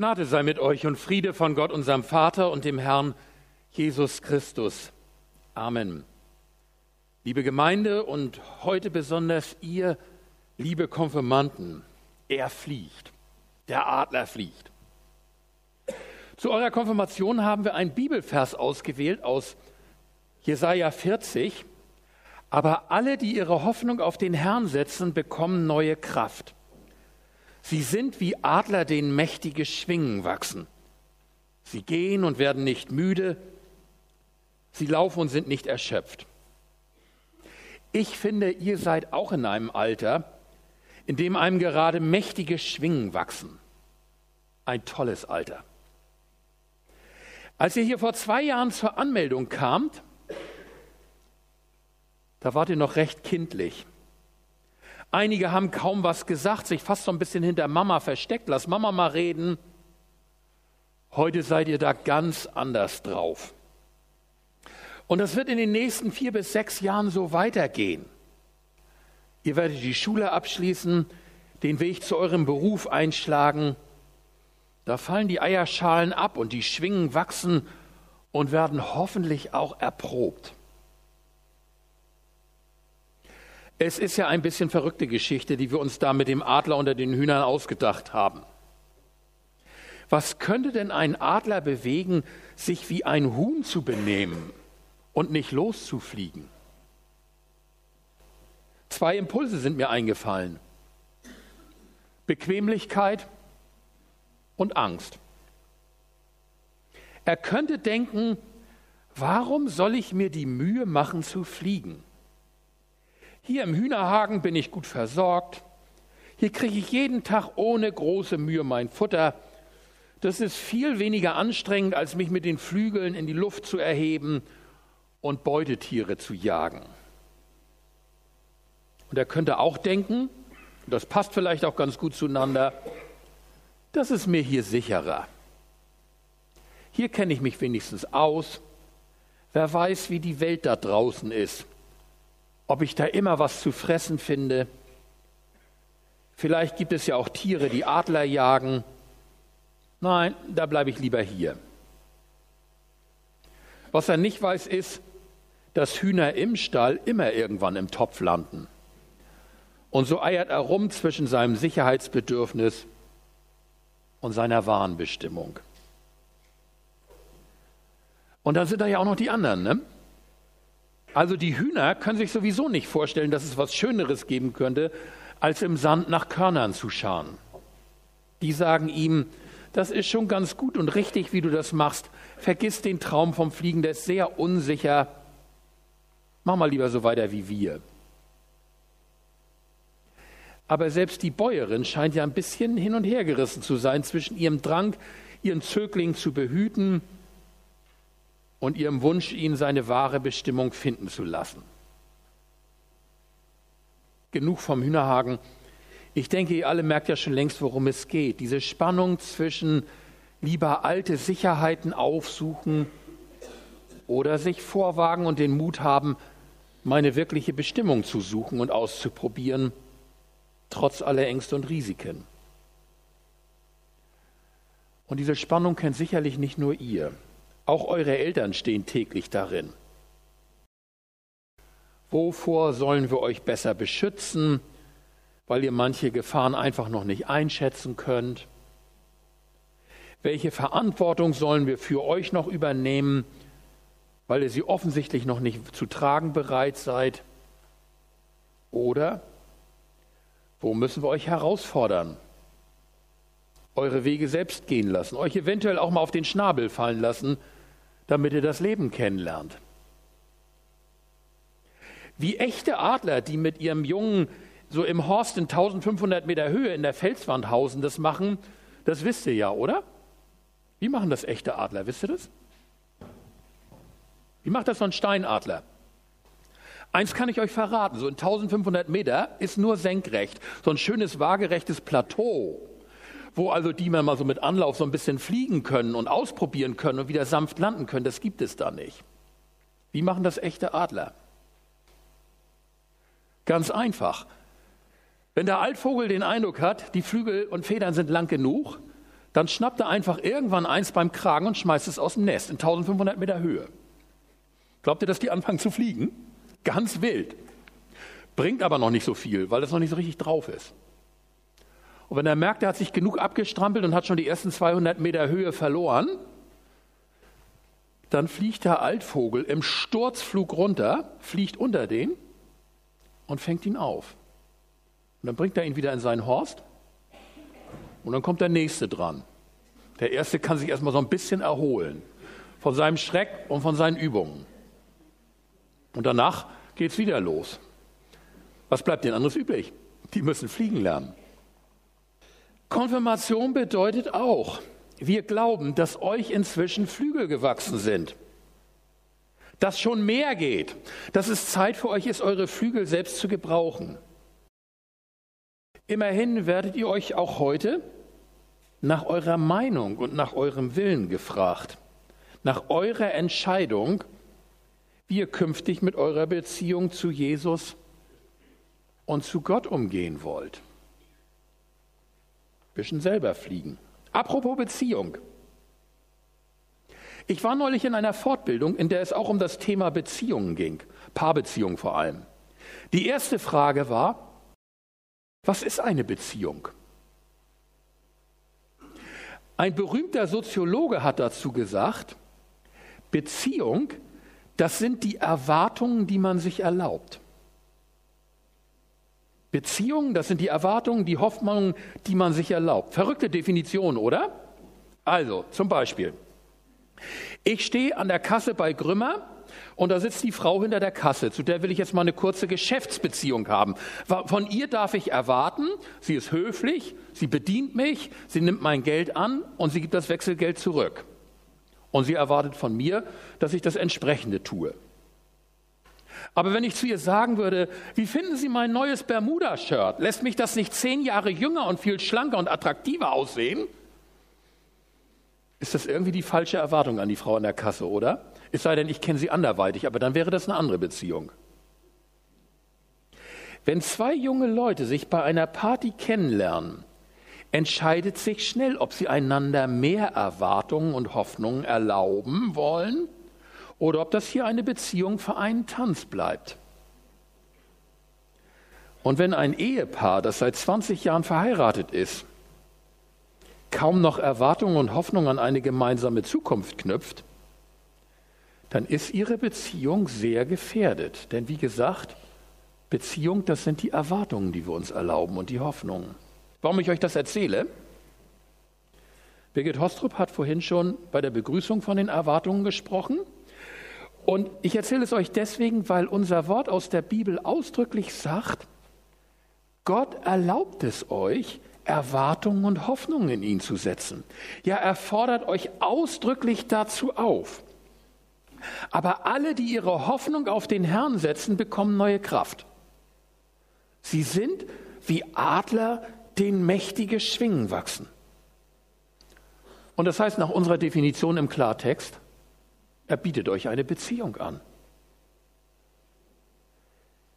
Gnade sei mit euch und Friede von Gott, unserem Vater und dem Herrn Jesus Christus. Amen. Liebe Gemeinde und heute besonders ihr, liebe Konfirmanden, er fliegt, der Adler fliegt. Zu eurer Konfirmation haben wir einen Bibelvers ausgewählt aus Jesaja 40. Aber alle, die ihre Hoffnung auf den Herrn setzen, bekommen neue Kraft. Sie sind wie Adler, denen mächtige Schwingen wachsen. Sie gehen und werden nicht müde. Sie laufen und sind nicht erschöpft. Ich finde, ihr seid auch in einem Alter, in dem einem gerade mächtige Schwingen wachsen. Ein tolles Alter. Als ihr hier vor zwei Jahren zur Anmeldung kamt, da wart ihr noch recht kindlich. Einige haben kaum was gesagt, sich fast so ein bisschen hinter Mama versteckt. Lass Mama mal reden. Heute seid ihr da ganz anders drauf. Und das wird in den nächsten vier bis sechs Jahren so weitergehen. Ihr werdet die Schule abschließen, den Weg zu eurem Beruf einschlagen. Da fallen die Eierschalen ab und die Schwingen wachsen und werden hoffentlich auch erprobt. Es ist ja ein bisschen verrückte Geschichte, die wir uns da mit dem Adler unter den Hühnern ausgedacht haben. Was könnte denn ein Adler bewegen, sich wie ein Huhn zu benehmen und nicht loszufliegen? Zwei Impulse sind mir eingefallen. Bequemlichkeit und Angst. Er könnte denken, warum soll ich mir die Mühe machen zu fliegen? Hier im Hühnerhagen bin ich gut versorgt. Hier kriege ich jeden Tag ohne große Mühe mein Futter. Das ist viel weniger anstrengend, als mich mit den Flügeln in die Luft zu erheben und Beutetiere zu jagen. Und er könnte auch denken, das passt vielleicht auch ganz gut zueinander, das ist mir hier sicherer. Hier kenne ich mich wenigstens aus. Wer weiß, wie die Welt da draußen ist ob ich da immer was zu fressen finde. Vielleicht gibt es ja auch Tiere, die Adler jagen. Nein, da bleibe ich lieber hier. Was er nicht weiß, ist, dass Hühner im Stall immer irgendwann im Topf landen. Und so eiert er rum zwischen seinem Sicherheitsbedürfnis und seiner wahren Bestimmung. Und dann sind da ja auch noch die anderen, ne? Also die Hühner können sich sowieso nicht vorstellen, dass es was Schöneres geben könnte, als im Sand nach Körnern zu scharen. Die sagen ihm, das ist schon ganz gut und richtig, wie du das machst. Vergiss den Traum vom Fliegen, der ist sehr unsicher. Mach mal lieber so weiter wie wir. Aber selbst die Bäuerin scheint ja ein bisschen hin und her gerissen zu sein zwischen ihrem Drang, ihren Zögling zu behüten und ihrem Wunsch, ihn seine wahre Bestimmung finden zu lassen. Genug vom Hühnerhagen. Ich denke, ihr alle merkt ja schon längst, worum es geht. Diese Spannung zwischen lieber alte Sicherheiten aufsuchen oder sich vorwagen und den Mut haben, meine wirkliche Bestimmung zu suchen und auszuprobieren, trotz aller Ängste und Risiken. Und diese Spannung kennt sicherlich nicht nur ihr. Auch eure Eltern stehen täglich darin. Wovor sollen wir euch besser beschützen, weil ihr manche Gefahren einfach noch nicht einschätzen könnt? Welche Verantwortung sollen wir für euch noch übernehmen, weil ihr sie offensichtlich noch nicht zu tragen bereit seid? Oder wo müssen wir euch herausfordern? Eure Wege selbst gehen lassen, euch eventuell auch mal auf den Schnabel fallen lassen damit ihr das Leben kennenlernt. Wie echte Adler, die mit ihrem Jungen so im Horst in 1500 Meter Höhe in der Felswand hausen, das machen, das wisst ihr ja, oder? Wie machen das echte Adler? Wisst ihr das? Wie macht das so ein Steinadler? Eins kann ich euch verraten, so in 1500 Meter ist nur senkrecht, so ein schönes waagerechtes Plateau wo also die mal so mit Anlauf so ein bisschen fliegen können und ausprobieren können und wieder sanft landen können, das gibt es da nicht. Wie machen das echte Adler? Ganz einfach. Wenn der Altvogel den Eindruck hat, die Flügel und Federn sind lang genug, dann schnappt er einfach irgendwann eins beim Kragen und schmeißt es aus dem Nest in 1500 Meter Höhe. Glaubt ihr, dass die anfangen zu fliegen? Ganz wild. Bringt aber noch nicht so viel, weil es noch nicht so richtig drauf ist. Und wenn er merkt, er hat sich genug abgestrampelt und hat schon die ersten 200 Meter Höhe verloren, dann fliegt der Altvogel im Sturzflug runter, fliegt unter den und fängt ihn auf. Und dann bringt er ihn wieder in seinen Horst und dann kommt der nächste dran. Der erste kann sich erstmal so ein bisschen erholen von seinem Schreck und von seinen Übungen. Und danach geht es wieder los. Was bleibt denn anderes übrig? Die müssen fliegen lernen. Konfirmation bedeutet auch, wir glauben, dass euch inzwischen Flügel gewachsen sind. Dass schon mehr geht. Dass es Zeit für euch ist, eure Flügel selbst zu gebrauchen. Immerhin werdet ihr euch auch heute nach eurer Meinung und nach eurem Willen gefragt. Nach eurer Entscheidung, wie ihr künftig mit eurer Beziehung zu Jesus und zu Gott umgehen wollt. Bisschen selber fliegen. Apropos Beziehung. Ich war neulich in einer Fortbildung, in der es auch um das Thema Beziehungen ging, Paarbeziehung vor allem. Die erste Frage war, was ist eine Beziehung? Ein berühmter Soziologe hat dazu gesagt, Beziehung, das sind die Erwartungen, die man sich erlaubt. Beziehungen, das sind die Erwartungen, die Hoffnungen, die man sich erlaubt. Verrückte Definition, oder? Also, zum Beispiel, ich stehe an der Kasse bei Grümmer und da sitzt die Frau hinter der Kasse, zu der will ich jetzt mal eine kurze Geschäftsbeziehung haben. Von ihr darf ich erwarten, sie ist höflich, sie bedient mich, sie nimmt mein Geld an und sie gibt das Wechselgeld zurück. Und sie erwartet von mir, dass ich das entsprechende tue. Aber wenn ich zu ihr sagen würde, wie finden Sie mein neues Bermuda-Shirt? Lässt mich das nicht zehn Jahre jünger und viel schlanker und attraktiver aussehen? Ist das irgendwie die falsche Erwartung an die Frau an der Kasse, oder? Es sei denn, ich kenne sie anderweitig, aber dann wäre das eine andere Beziehung. Wenn zwei junge Leute sich bei einer Party kennenlernen, entscheidet sich schnell, ob sie einander mehr Erwartungen und Hoffnungen erlauben wollen oder ob das hier eine Beziehung für einen Tanz bleibt. Und wenn ein Ehepaar, das seit 20 Jahren verheiratet ist, kaum noch Erwartungen und Hoffnungen an eine gemeinsame Zukunft knüpft, dann ist ihre Beziehung sehr gefährdet. Denn wie gesagt, Beziehung, das sind die Erwartungen, die wir uns erlauben und die Hoffnungen. Warum ich euch das erzähle? Birgit Hostrup hat vorhin schon bei der Begrüßung von den Erwartungen gesprochen. Und ich erzähle es euch deswegen, weil unser Wort aus der Bibel ausdrücklich sagt, Gott erlaubt es euch, Erwartungen und Hoffnungen in ihn zu setzen. Ja, er fordert euch ausdrücklich dazu auf. Aber alle, die ihre Hoffnung auf den Herrn setzen, bekommen neue Kraft. Sie sind wie Adler, denen mächtige Schwingen wachsen. Und das heißt nach unserer Definition im Klartext, er bietet euch eine Beziehung an.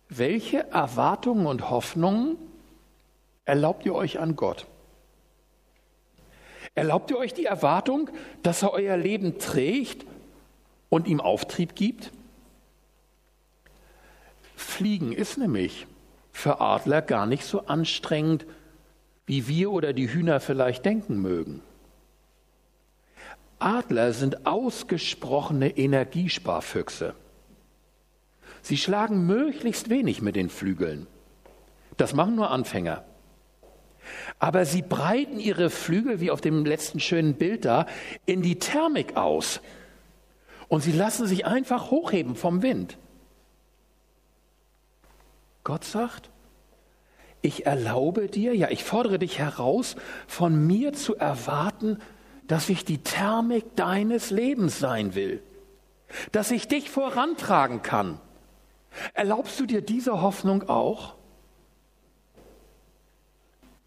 Welche Erwartungen und Hoffnungen erlaubt ihr euch an Gott? Erlaubt ihr euch die Erwartung, dass er euer Leben trägt und ihm Auftrieb gibt? Fliegen ist nämlich für Adler gar nicht so anstrengend, wie wir oder die Hühner vielleicht denken mögen. Adler sind ausgesprochene Energiesparfüchse. Sie schlagen möglichst wenig mit den Flügeln. Das machen nur Anfänger. Aber sie breiten ihre Flügel, wie auf dem letzten schönen Bild da, in die Thermik aus. Und sie lassen sich einfach hochheben vom Wind. Gott sagt, ich erlaube dir, ja, ich fordere dich heraus, von mir zu erwarten, dass ich die Thermik deines Lebens sein will, dass ich dich vorantragen kann. Erlaubst du dir diese Hoffnung auch?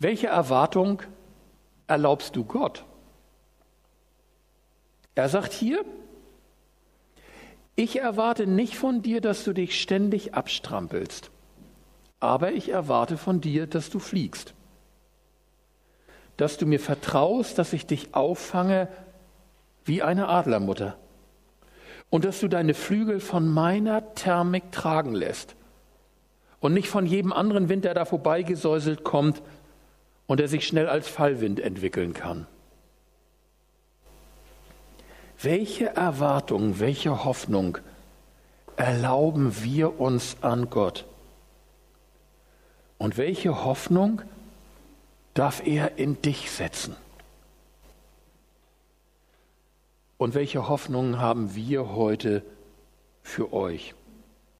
Welche Erwartung erlaubst du Gott? Er sagt hier, ich erwarte nicht von dir, dass du dich ständig abstrampelst, aber ich erwarte von dir, dass du fliegst. Dass du mir vertraust, dass ich dich auffange wie eine Adlermutter und dass du deine Flügel von meiner Thermik tragen lässt und nicht von jedem anderen Wind, der da vorbeigesäuselt kommt und der sich schnell als Fallwind entwickeln kann. Welche Erwartung, welche Hoffnung erlauben wir uns an Gott? Und welche Hoffnung darf er in dich setzen? Und welche Hoffnungen haben wir heute für euch?